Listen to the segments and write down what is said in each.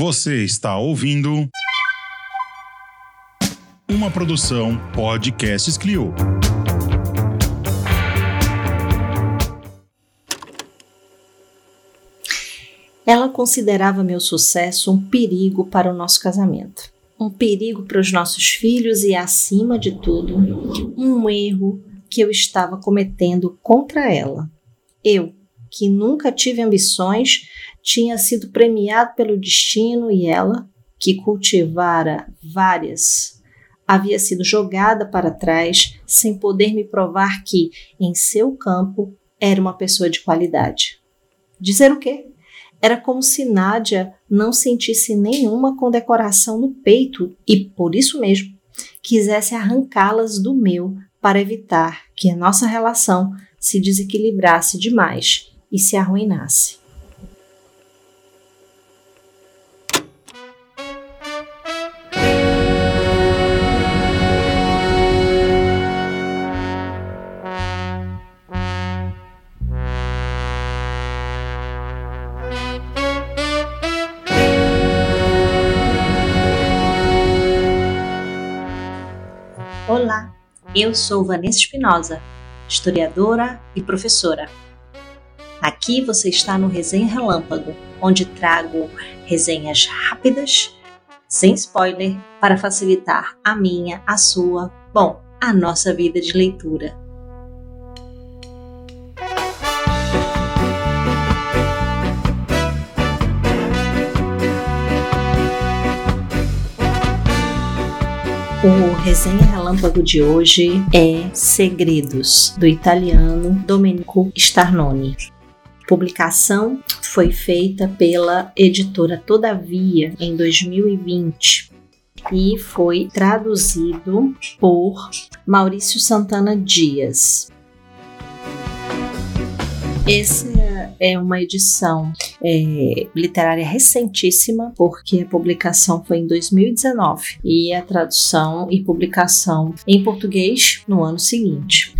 Você está ouvindo uma produção Podcasts Clio. Ela considerava meu sucesso um perigo para o nosso casamento, um perigo para os nossos filhos e, acima de tudo, um erro que eu estava cometendo contra ela. Eu, que nunca tive ambições, tinha sido premiado pelo destino e ela, que cultivara várias, havia sido jogada para trás sem poder me provar que, em seu campo, era uma pessoa de qualidade. Dizer o quê? Era como se Nádia não sentisse nenhuma condecoração no peito e, por isso mesmo, quisesse arrancá-las do meu para evitar que a nossa relação se desequilibrasse demais e se arruinasse. Olá, eu sou Vanessa Espinosa, historiadora e professora. Aqui você está no Resenha Relâmpago, onde trago resenhas rápidas, sem spoiler, para facilitar a minha, a sua, bom, a nossa vida de leitura. Resenha relâmpago de hoje é Segredos, do italiano Domenico Starnoni. Publicação foi feita pela editora Todavia em 2020 e foi traduzido por Maurício Santana Dias. Esse é uma edição é, literária recentíssima, porque a publicação foi em 2019 e a tradução e publicação em português no ano seguinte.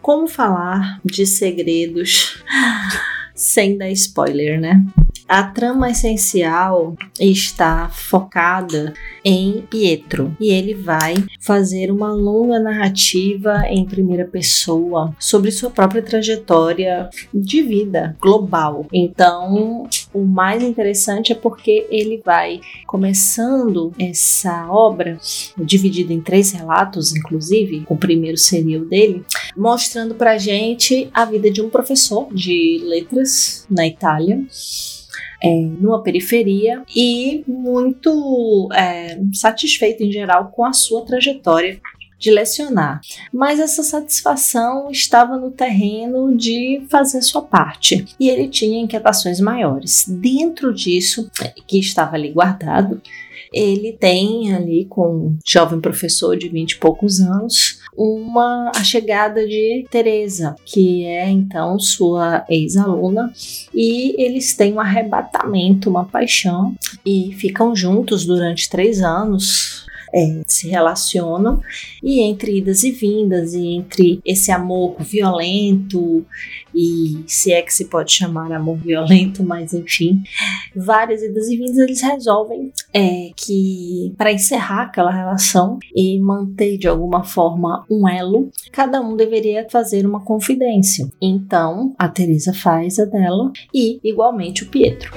Como falar de segredos sem dar spoiler, né? A trama essencial está focada em Pietro e ele vai fazer uma longa narrativa em primeira pessoa sobre sua própria trajetória de vida global. Então, o mais interessante é porque ele vai começando essa obra, dividida em três relatos, inclusive, o primeiro seria o dele, mostrando pra gente a vida de um professor de letras na Itália é, numa periferia e muito é, satisfeito em geral com a sua trajetória de lecionar. Mas essa satisfação estava no terreno de fazer sua parte e ele tinha inquietações maiores. Dentro disso, que estava ali guardado, ele tem ali com um jovem professor de 20 e poucos anos uma a chegada de Teresa, que é então sua ex-aluna, e eles têm um arrebatamento, uma paixão e ficam juntos durante três anos é, se relacionam e entre idas e vindas e entre esse amor violento e se é que se pode chamar amor violento, mas enfim, várias idas e vindas eles resolvem é, que para encerrar aquela relação e manter de alguma forma um elo, cada um deveria fazer uma confidência. Então a Teresa faz a dela e igualmente o Pietro.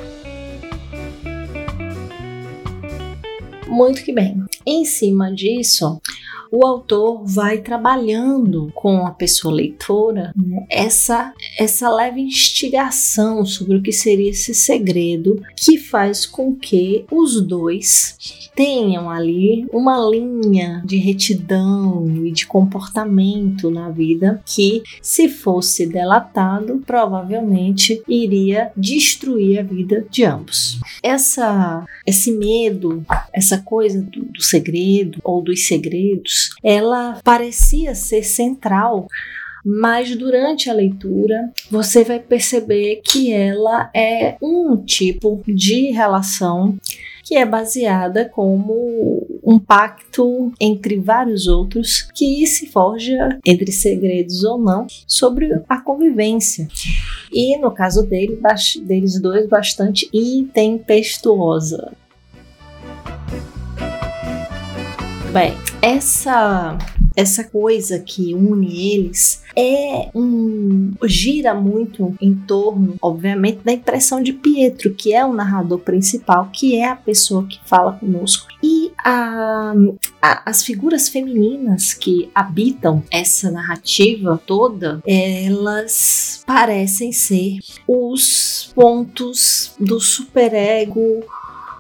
Muito que bem. Em cima disso, o autor vai trabalhando com a pessoa leitora né, essa, essa leve instigação sobre o que seria esse segredo que faz com que os dois tenham ali uma linha de retidão e de comportamento na vida que, se fosse delatado, provavelmente iria destruir a vida de ambos. Essa, esse medo, essa coisa do, do segredo ou dos segredos ela parecia ser central mas durante a leitura você vai perceber que ela é um tipo de relação que é baseada como um pacto entre vários outros que se forja entre segredos ou não sobre a convivência. E no caso dele, deles dois, bastante intempestuosa. Bem, essa essa coisa que une eles é um gira muito em torno, obviamente, da impressão de Pietro, que é o narrador principal, que é a pessoa que fala conosco. E a, a, as figuras femininas que habitam essa narrativa toda, elas parecem ser os pontos do superego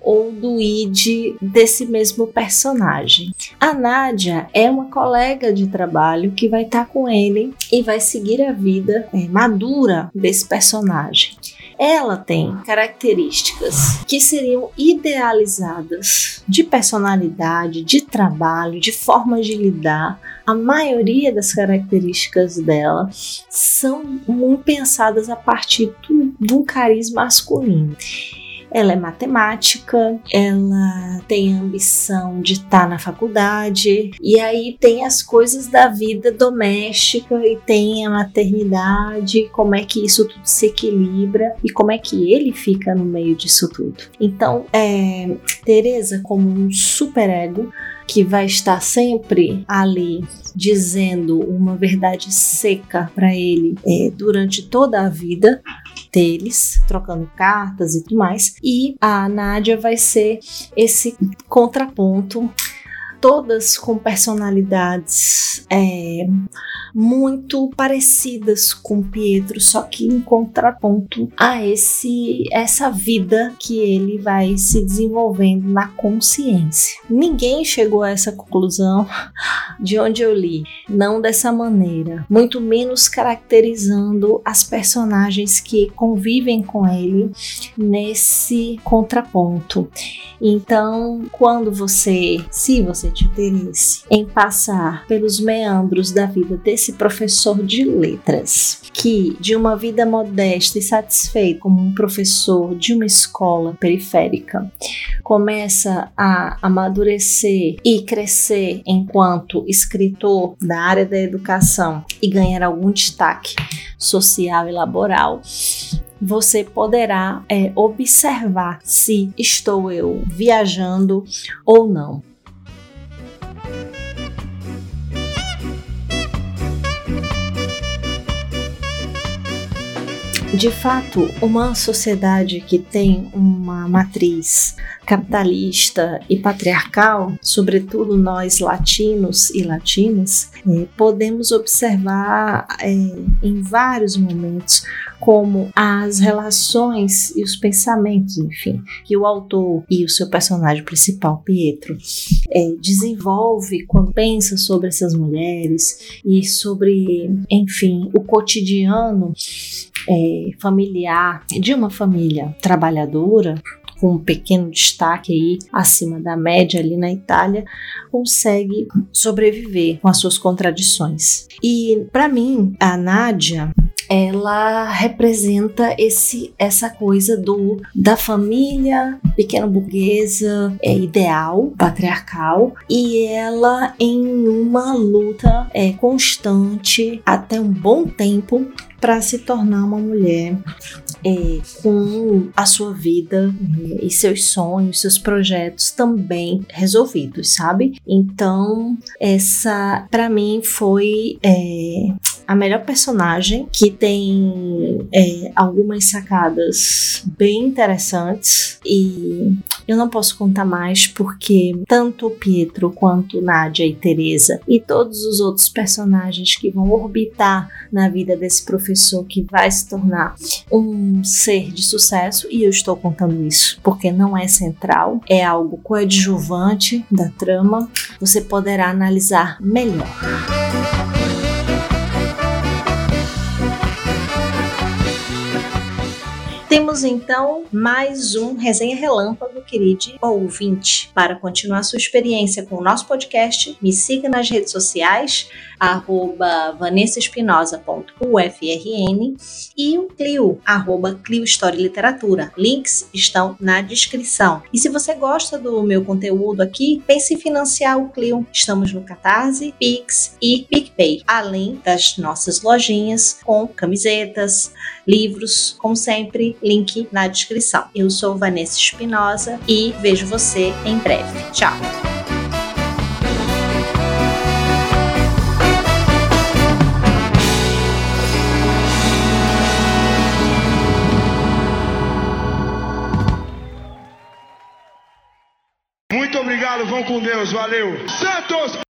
ou do id desse mesmo personagem. A Nádia é uma colega de trabalho que vai estar tá com ele e vai seguir a vida é, madura desse personagem. Ela tem características que seriam idealizadas de personalidade, de trabalho, de forma de lidar. A maioria das características dela são muito pensadas a partir de um carisma masculino ela é matemática, ela tem a ambição de estar tá na faculdade, e aí tem as coisas da vida doméstica e tem a maternidade, como é que isso tudo se equilibra e como é que ele fica no meio disso tudo. Então, é, Teresa, como um superego, que vai estar sempre ali dizendo uma verdade seca para ele é, durante toda a vida deles, trocando cartas e tudo mais. E a Nádia vai ser esse contraponto todas com personalidades é, muito parecidas com Pietro, só que em contraponto a esse essa vida que ele vai se desenvolvendo na consciência. Ninguém chegou a essa conclusão de onde eu li, não dessa maneira, muito menos caracterizando as personagens que convivem com ele nesse contraponto. Então, quando você, se você tiver interesse em passar pelos meandros da vida desse professor de letras, que de uma vida modesta e satisfeita como um professor de uma escola periférica, começa a amadurecer e crescer enquanto escritor da área da educação e ganhar algum destaque social e laboral, você poderá é, observar se estou eu viajando ou não. De fato, uma sociedade que tem uma matriz capitalista e patriarcal, sobretudo nós latinos e latinas, é, podemos observar é, em vários momentos como as relações e os pensamentos, enfim, que o autor e o seu personagem principal, Pietro, é, desenvolve quando pensa sobre essas mulheres e sobre, enfim, o cotidiano é, familiar de uma família trabalhadora com um pequeno destaque aí acima da média ali na Itália, consegue sobreviver com as suas contradições. E para mim, a Nádia ela representa esse essa coisa do da família pequena burguesa é, ideal patriarcal e ela em uma luta é, constante até um bom tempo para se tornar uma mulher é, com a sua vida é, e seus sonhos, seus projetos também resolvidos, sabe? Então, essa para mim foi é, a melhor personagem que tem é, algumas sacadas bem interessantes e eu não posso contar mais porque tanto Pietro quanto Nádia e Teresa e todos os outros personagens que vão orbitar na vida desse professor que vai se tornar um ser de sucesso e eu estou contando isso porque não é central, é algo coadjuvante da trama. Você poderá analisar melhor. Temos então mais um Resenha Relâmpago, querido ouvinte. Para continuar sua experiência com o nosso podcast, me siga nas redes sociais, arroba vanessaespinosa.ufrn e o Clio, arroba Clio História e Literatura. Links estão na descrição. E se você gosta do meu conteúdo aqui, pense em financiar o Clio. Estamos no Catarse, Pix e PicPay, além das nossas lojinhas com camisetas, livros, como sempre, link na descrição. Eu sou Vanessa Espinosa e vejo você em breve. Tchau! Muito obrigado, vão com Deus, valeu. Santos!